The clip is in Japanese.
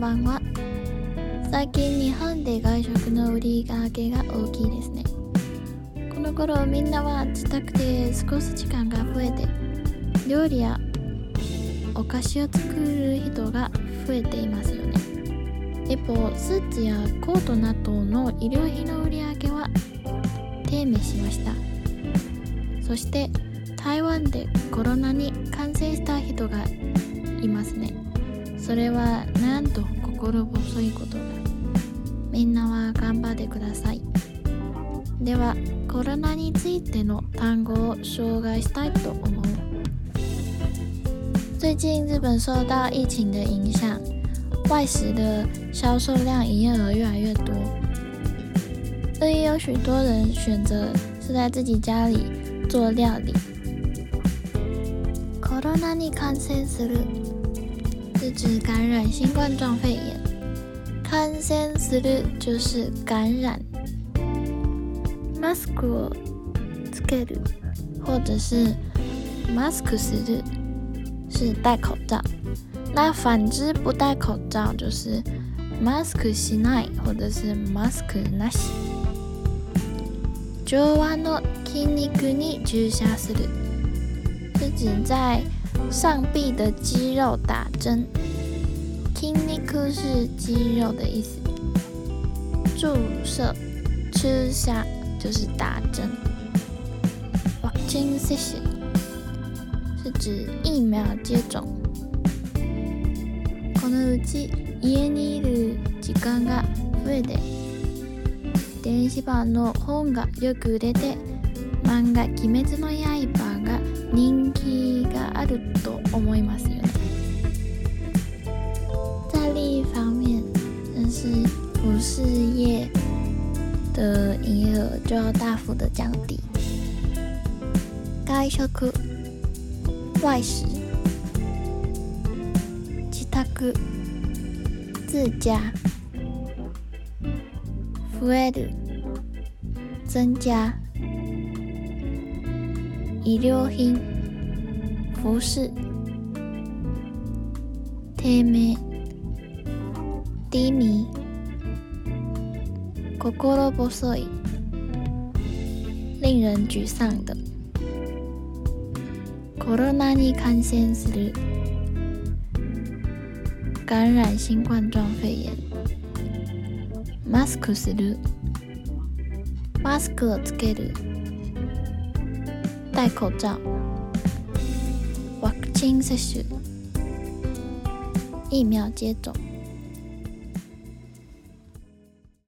ばんは。最近日本で外食の売り上げが大きいですね。この頃みんなは自宅で過ごす時間が増えて料理やお菓子を作る人が増えていますよね。一方スーツやコートなどの医療費の売り上げは低迷しました。そして台湾でコロナに感染した人がいますね。それはなんと心細いことだみんなは頑張ってくださいではコロナについての単語を紹介したいと思う最近日本受到疫情的影响，外食的销售量营业额越来越多，所以有许多人选择是在自己家里做料理。コロナに感染する是指感染新冠状肺炎，感染する就是感染。マスクをつける或者是マスクする。是戴口罩，那反之不戴口罩就是 mask しない或者是 mask なし。上腕の筋肉に注射する，是指在 上臂的肌肉打针。筋肉是肌肉的意思，注射、注射就是打针。ワクチン接種。是指疫苗接種このうち家にいる時間が増えて電子版の本がよく売れて漫画「鬼滅の刃」服饰业的营业额就要大幅的降低。外食外食、自宅、自家、増える、增加、医療品、服饰、低迷、低迷、心細い、令人沮丧的。コロナに感染する感染新冠状肺炎マスクするマスクをつける戴口罩ワクチン接種疫苗接種